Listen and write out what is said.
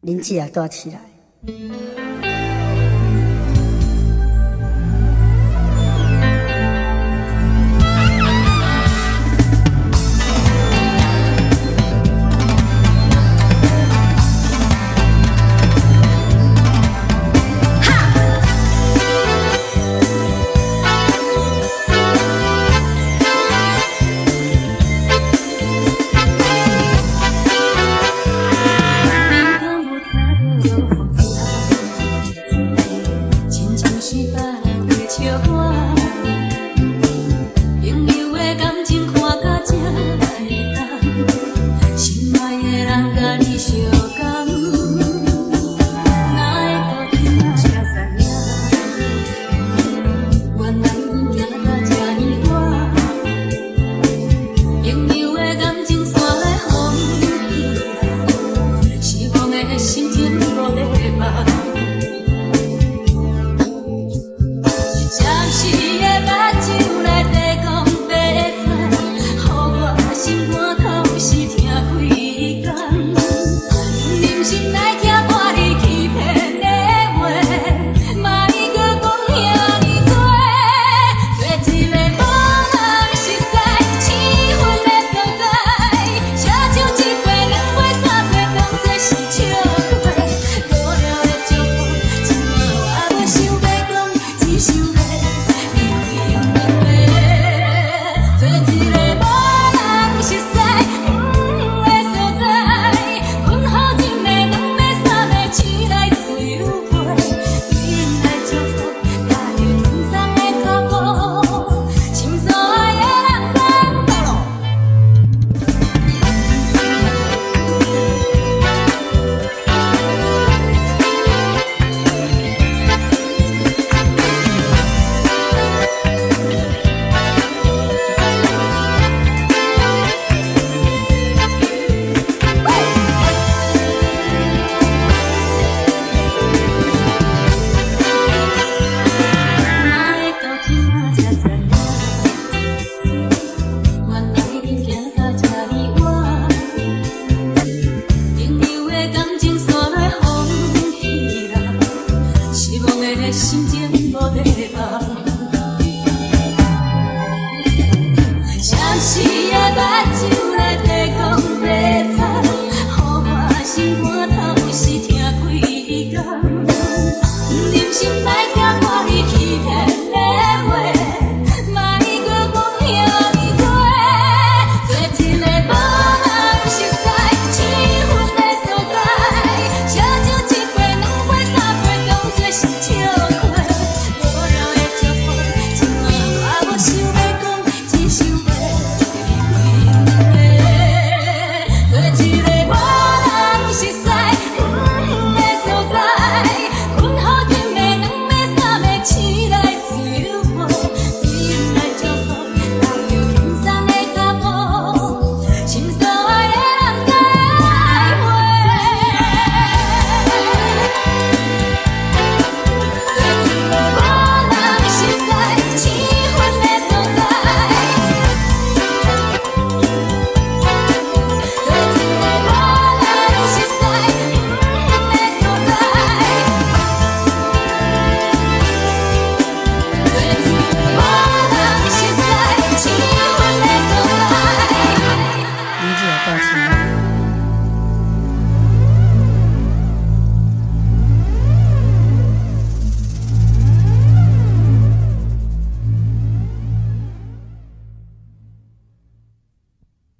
林子也多起来。经过他我